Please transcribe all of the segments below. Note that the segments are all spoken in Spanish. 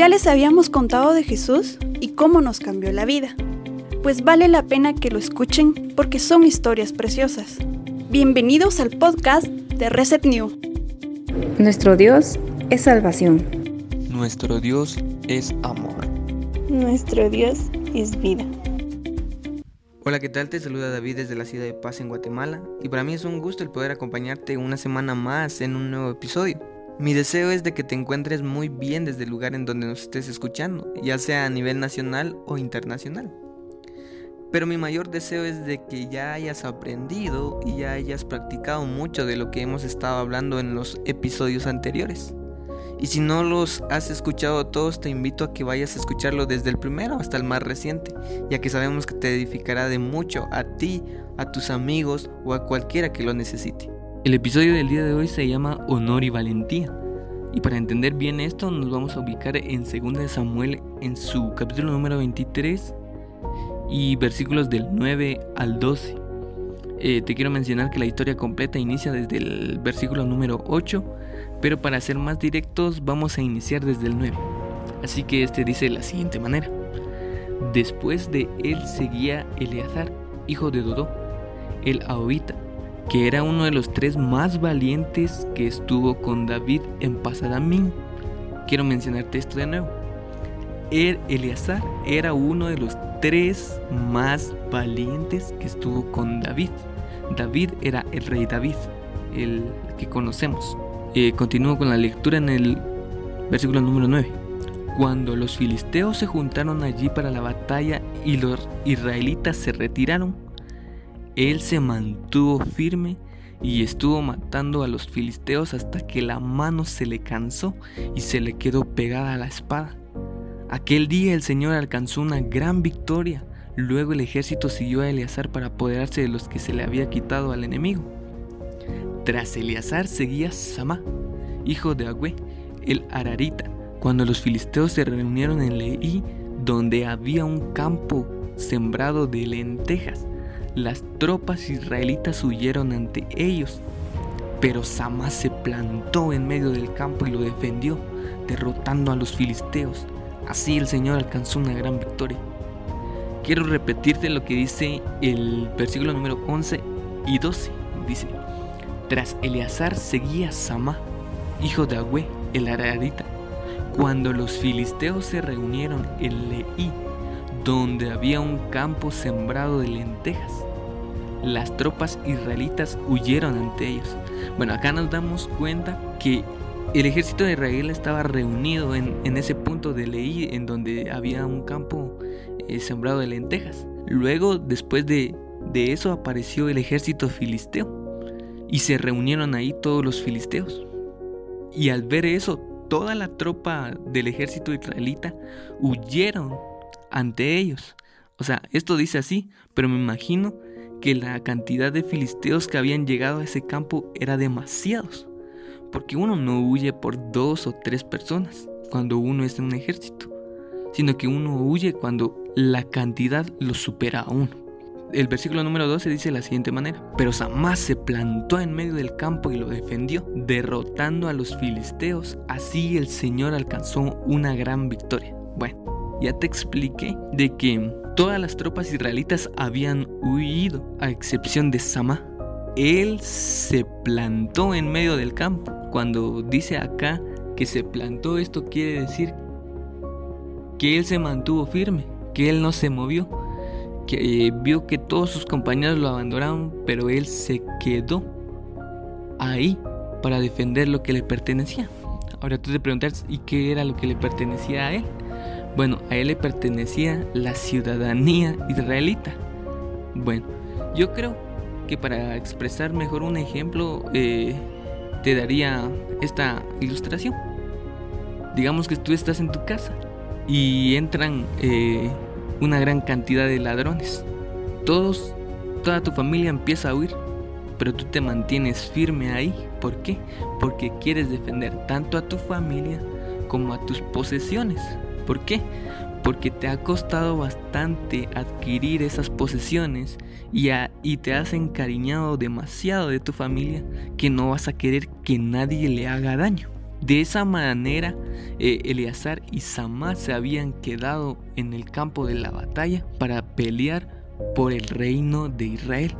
Ya les habíamos contado de Jesús y cómo nos cambió la vida. Pues vale la pena que lo escuchen porque son historias preciosas. Bienvenidos al podcast de Reset New. Nuestro Dios es salvación. Nuestro Dios es amor. Nuestro Dios es vida. Hola, ¿qué tal? Te saluda David desde la ciudad de Paz en Guatemala y para mí es un gusto el poder acompañarte una semana más en un nuevo episodio. Mi deseo es de que te encuentres muy bien desde el lugar en donde nos estés escuchando, ya sea a nivel nacional o internacional. Pero mi mayor deseo es de que ya hayas aprendido y ya hayas practicado mucho de lo que hemos estado hablando en los episodios anteriores. Y si no los has escuchado todos, te invito a que vayas a escucharlo desde el primero hasta el más reciente, ya que sabemos que te edificará de mucho a ti, a tus amigos o a cualquiera que lo necesite. El episodio del día de hoy se llama Honor y Valentía. Y para entender bien esto nos vamos a ubicar en 2 Samuel en su capítulo número 23 y versículos del 9 al 12. Eh, te quiero mencionar que la historia completa inicia desde el versículo número 8, pero para ser más directos vamos a iniciar desde el 9. Así que este dice de la siguiente manera. Después de él seguía Eleazar, hijo de Dodó, el Ahobita, que era uno de los tres más valientes que estuvo con David en Pasadamín. Quiero mencionarte esto de nuevo. Er Eleazar era uno de los tres más valientes que estuvo con David. David era el rey David, el que conocemos. Eh, continúo con la lectura en el versículo número 9. Cuando los filisteos se juntaron allí para la batalla y los israelitas se retiraron, él se mantuvo firme y estuvo matando a los filisteos hasta que la mano se le cansó y se le quedó pegada a la espada. Aquel día el Señor alcanzó una gran victoria. Luego el ejército siguió a Eleazar para apoderarse de los que se le había quitado al enemigo. Tras Eleazar seguía Samá, hijo de Agüe, el Ararita, cuando los filisteos se reunieron en Leí, donde había un campo sembrado de lentejas las tropas israelitas huyeron ante ellos. Pero Samá se plantó en medio del campo y lo defendió, derrotando a los filisteos. Así el Señor alcanzó una gran victoria. Quiero repetirte lo que dice el versículo número 11 y 12. Dice, tras Eleazar seguía Samá, hijo de Agüe, el ararita, cuando los filisteos se reunieron en Leí, donde había un campo sembrado de lentejas. Las tropas israelitas huyeron ante ellos. Bueno, acá nos damos cuenta que el ejército de Israel estaba reunido en, ese punto de Leí, en donde había un campo eh, sembrado de lentejas. Luego, después de, de eso, apareció el ejército filisteo y se reunieron ahí todos los filisteos. Y al ver eso, toda la tropa del ejército israelita huyeron ante ellos. O sea, esto dice así, pero me imagino que la cantidad de filisteos que habían llegado a ese campo era demasiados. Porque uno no huye por dos o tres personas cuando uno es en un ejército, sino que uno huye cuando la cantidad lo supera a uno. El versículo número 12 dice de la siguiente manera, pero Samás se plantó en medio del campo y lo defendió, derrotando a los filisteos, así el Señor alcanzó una gran victoria. Bueno, ya te expliqué de que todas las tropas israelitas habían huido, a excepción de Samá. Él se plantó en medio del campo. Cuando dice acá que se plantó, esto quiere decir que él se mantuvo firme, que él no se movió, que eh, vio que todos sus compañeros lo abandonaron, pero él se quedó ahí para defender lo que le pertenecía. Ahora tú te preguntas, ¿y qué era lo que le pertenecía a él? Bueno, a él le pertenecía la ciudadanía israelita. Bueno, yo creo que para expresar mejor un ejemplo eh, te daría esta ilustración. Digamos que tú estás en tu casa y entran eh, una gran cantidad de ladrones. Todos, toda tu familia empieza a huir, pero tú te mantienes firme ahí. ¿Por qué? Porque quieres defender tanto a tu familia como a tus posesiones. ¿Por qué? Porque te ha costado bastante adquirir esas posesiones y, y, te has encariñado demasiado de tu familia que no vas a querer que nadie le haga daño. De esa manera, eh, Eleazar y Samá se habían quedado en el campo de la batalla para pelear por el reino de Israel.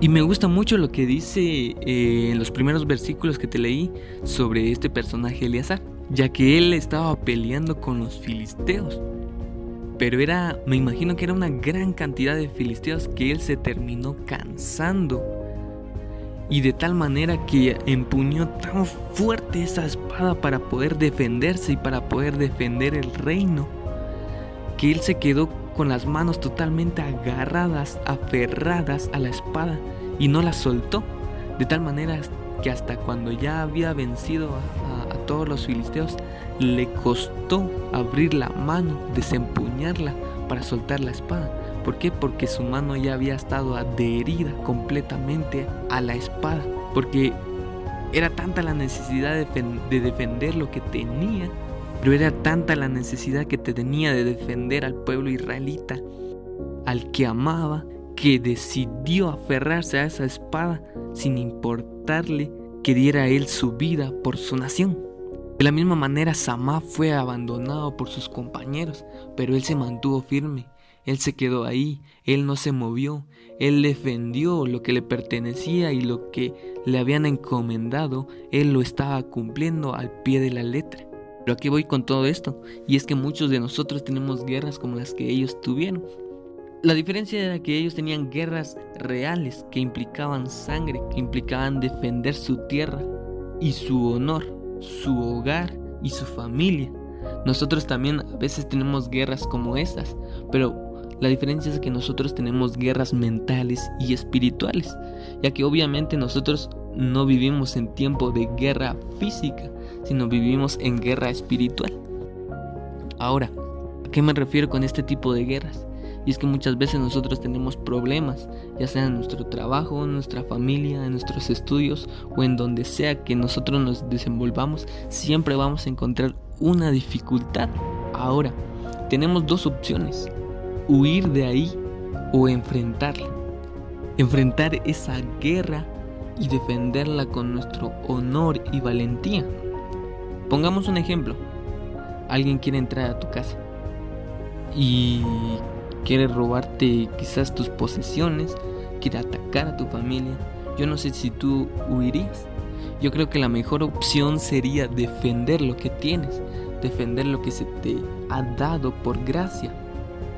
Y me gusta mucho lo que dice eh, en los primeros versículos que te leí sobre este personaje Eleazar, ya que él estaba peleando con los filisteos. Pero era, me imagino que era una gran cantidad de filisteos que él se terminó cansando. Y de tal manera que empuñó tan fuerte esa espada para poder defenderse y para poder defender el reino, que él se quedó con las manos totalmente agarradas, aferradas a la espada y no la soltó. De tal manera que hasta cuando ya había vencido a, todos los filisteos, le costó abrir la mano, desempuñarla para soltar la espada. ¿Por qué? Porque su mano ya había estado adherida completamente a la espada. Porque era tanta la necesidad de defender lo que tenía pero era tanta la necesidad que tenía de defender al pueblo israelita, al que amaba, que decidió aferrarse a esa espada sin importarle que diera él su vida por su nación. De la misma manera, Samá fue abandonado por sus compañeros, pero él se mantuvo firme, él se quedó ahí, él no se movió, él defendió lo que le pertenecía y lo que le habían encomendado, él lo estaba cumpliendo al pie de la letra. Pero aquí voy con todo esto, y es que muchos de nosotros tenemos guerras como las que ellos tuvieron. La diferencia era que ellos tenían guerras reales que implicaban sangre, que implicaban defender su tierra y su honor, su hogar y su familia. Nosotros también a veces tenemos guerras como estas, pero la diferencia es que nosotros tenemos guerras mentales y espirituales, ya que obviamente nosotros no vivimos en tiempo de guerra física, sino vivimos en guerra espiritual. Ahora, ¿a qué me refiero con este tipo de guerras? Y es que muchas veces nosotros tenemos problemas, ya sea en nuestro trabajo, en nuestra familia, en nuestros estudios o en donde sea que nosotros nos desenvolvamos, siempre vamos a encontrar una dificultad. Ahora, tenemos dos opciones, huir de ahí o enfrentarla. Enfrentar esa guerra y defenderla con nuestro honor y valentía. Pongamos un ejemplo. Alguien quiere entrar a tu casa y quiere robarte quizás tus posesiones, quiere atacar a tu familia. Yo no sé si tú huirías. Yo creo que la mejor opción sería defender lo que tienes, defender lo que se te ha dado por gracia.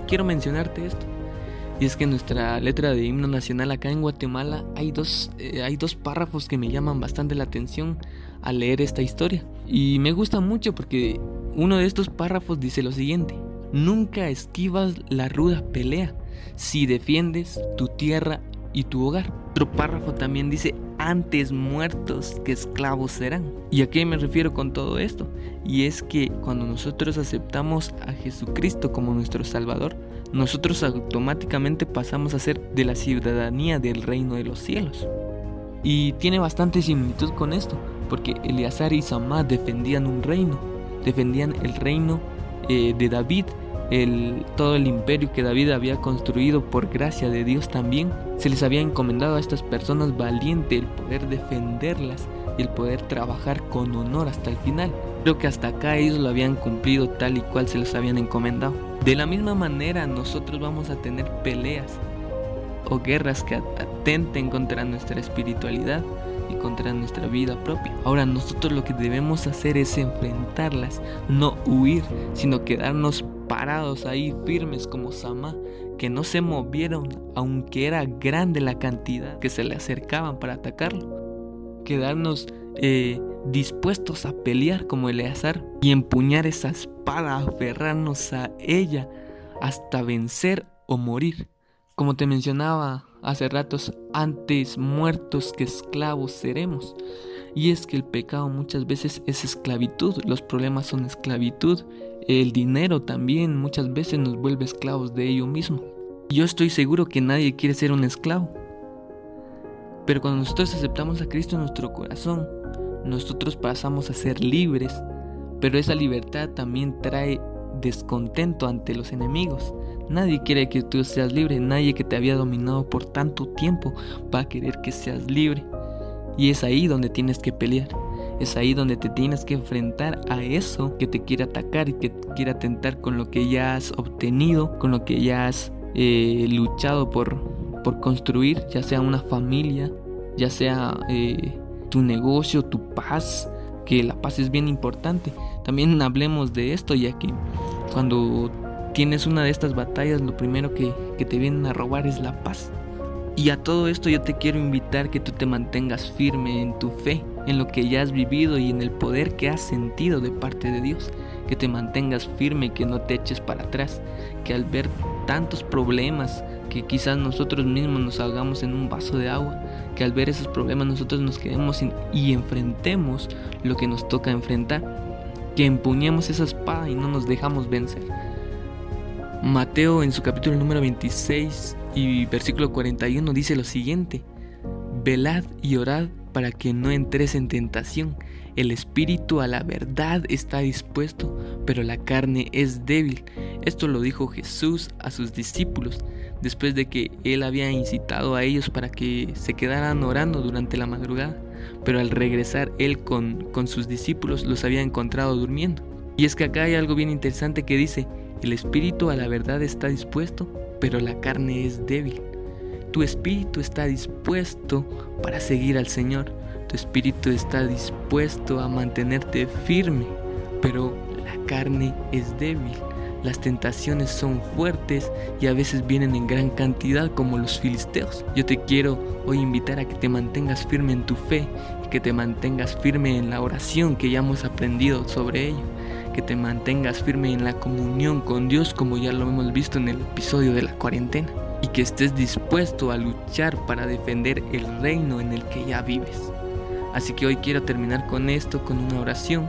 Quiero mencionarte esto. Y es que en nuestra letra de himno nacional acá en Guatemala hay dos, eh, hay dos párrafos que me llaman bastante la atención al leer esta historia. Y me gusta mucho porque uno de estos párrafos dice lo siguiente. Nunca esquivas la ruda pelea si defiendes tu tierra y tu hogar. Otro párrafo también dice, antes muertos que esclavos serán. ¿Y a qué me refiero con todo esto? Y es que cuando nosotros aceptamos a Jesucristo como nuestro Salvador, nosotros automáticamente pasamos a ser de la ciudadanía del reino de los cielos. Y tiene bastante similitud con esto, porque Eleazar y Samá defendían un reino, defendían el reino eh, de David, el, todo el imperio que David había construido por gracia de Dios también. Se les había encomendado a estas personas valiente el poder defenderlas y el poder trabajar con honor hasta el final. Creo que hasta acá ellos lo habían cumplido tal y cual se les habían encomendado. De la misma manera nosotros vamos a tener peleas o guerras que atenten contra nuestra espiritualidad y contra nuestra vida propia. Ahora nosotros lo que debemos hacer es enfrentarlas, no huir, sino quedarnos parados ahí firmes como Sama, que no se movieron aunque era grande la cantidad que se le acercaban para atacarlo. Quedarnos eh, dispuestos a pelear como Eleazar y empuñar esa espada, aferrarnos a ella hasta vencer o morir. Como te mencionaba hace ratos, antes muertos que esclavos seremos. Y es que el pecado muchas veces es esclavitud, los problemas son esclavitud, el dinero también muchas veces nos vuelve esclavos de ello mismo. Yo estoy seguro que nadie quiere ser un esclavo. Pero cuando nosotros aceptamos a Cristo en nuestro corazón, nosotros pasamos a ser libres, pero esa libertad también trae descontento ante los enemigos. Nadie quiere que tú seas libre, nadie que te había dominado por tanto tiempo va a querer que seas libre. Y es ahí donde tienes que pelear. Es ahí donde te tienes que enfrentar a eso que te quiere atacar y que quiere atentar con lo que ya has obtenido, con lo que ya has eh, luchado por, por construir, ya sea una familia, ya sea eh, tu negocio, tu paz, que la paz es bien importante. También hablemos de esto, ya que cuando tienes una de estas batallas, lo primero que, que te vienen a robar es la paz. Y a todo esto yo te quiero invitar que tú te mantengas firme en tu fe, en lo que ya has vivido y en el poder que has sentido de parte de Dios. Que te mantengas firme y que no te eches para atrás. Que al ver tantos problemas que quizás nosotros mismos nos ahogamos en un vaso de agua, que al ver esos problemas nosotros nos quedemos y enfrentemos lo que nos toca enfrentar. Que empuñemos esa espada y no nos dejamos vencer. Mateo en su capítulo número 26 y versículo 41 dice lo siguiente, velad y orad para que no entres en tentación. El espíritu a la verdad está dispuesto, pero la carne es débil. Esto lo dijo Jesús a sus discípulos después de que él había incitado a ellos para que se quedaran orando durante la madrugada. Pero al regresar él con, con sus discípulos los había encontrado durmiendo. Y es que acá hay algo bien interesante que dice, el espíritu a la verdad está dispuesto, pero la carne es débil. Tu espíritu está dispuesto para seguir al Señor. Tu espíritu está dispuesto a mantenerte firme, pero la carne es débil. Las tentaciones son fuertes y a veces vienen en gran cantidad como los filisteos. Yo te quiero hoy invitar a que te mantengas firme en tu fe y que te mantengas firme en la oración que ya hemos aprendido sobre ello que te mantengas firme en la comunión con Dios como ya lo hemos visto en el episodio de la cuarentena y que estés dispuesto a luchar para defender el reino en el que ya vives. Así que hoy quiero terminar con esto, con una oración,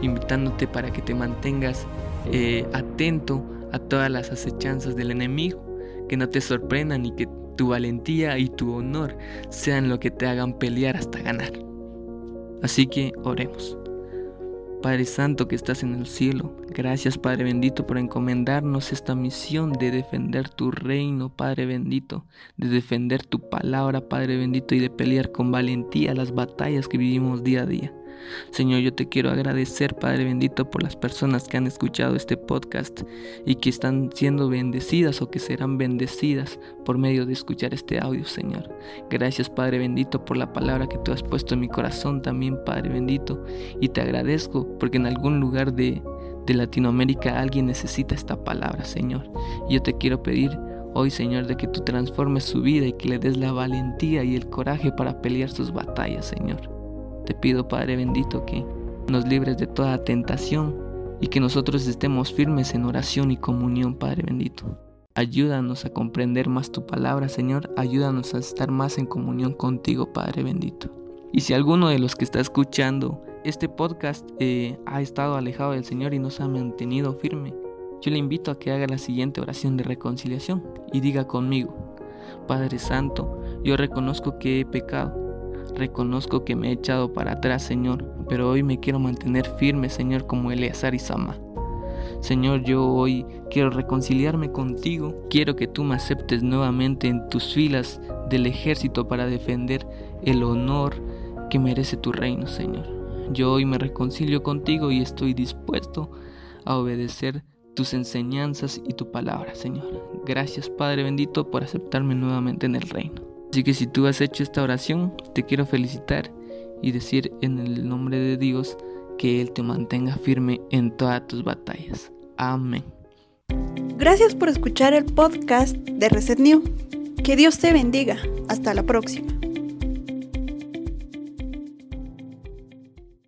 invitándote para que te mantengas eh, atento a todas las acechanzas del enemigo, que no te sorprendan y que tu valentía y tu honor sean lo que te hagan pelear hasta ganar. Así que oremos. Padre Santo que estás en el cielo, gracias Padre bendito por encomendarnos esta misión de defender tu reino, Padre bendito, de defender tu palabra, Padre bendito, y de pelear con valentía las batallas que vivimos día a día. Señor, yo te quiero agradecer, Padre bendito, por las personas que han escuchado este podcast y que están siendo bendecidas o que serán bendecidas por medio de escuchar este audio, Señor. Gracias, Padre bendito, por la palabra que tú has puesto en mi corazón también, Padre bendito. Y te agradezco porque en algún lugar de, de Latinoamérica alguien necesita esta palabra, Señor. Yo te quiero pedir hoy, Señor, de que tú transformes su vida y que le des la valentía y el coraje para pelear sus batallas, Señor. Te pido, Padre bendito, que nos libres de toda tentación y que nosotros estemos firmes en oración y comunión, Padre bendito. Ayúdanos a comprender más tu palabra, Señor. Ayúdanos a estar más en comunión contigo, Padre bendito. Y si alguno de los que está escuchando este podcast eh, ha estado alejado del Señor y no se ha mantenido firme, yo le invito a que haga la siguiente oración de reconciliación y diga conmigo, Padre Santo, yo reconozco que he pecado Reconozco que me he echado para atrás, Señor, pero hoy me quiero mantener firme, Señor, como Eleazar y Sama. Señor, yo hoy quiero reconciliarme contigo. Quiero que tú me aceptes nuevamente en tus filas del ejército para defender el honor que merece tu reino, Señor. Yo hoy me reconcilio contigo y estoy dispuesto a obedecer tus enseñanzas y tu palabra, Señor. Gracias, Padre bendito, por aceptarme nuevamente en el reino. Así que si tú has hecho esta oración, te quiero felicitar y decir en el nombre de Dios que Él te mantenga firme en todas tus batallas. Amén. Gracias por escuchar el podcast de Reset New. Que Dios te bendiga. Hasta la próxima.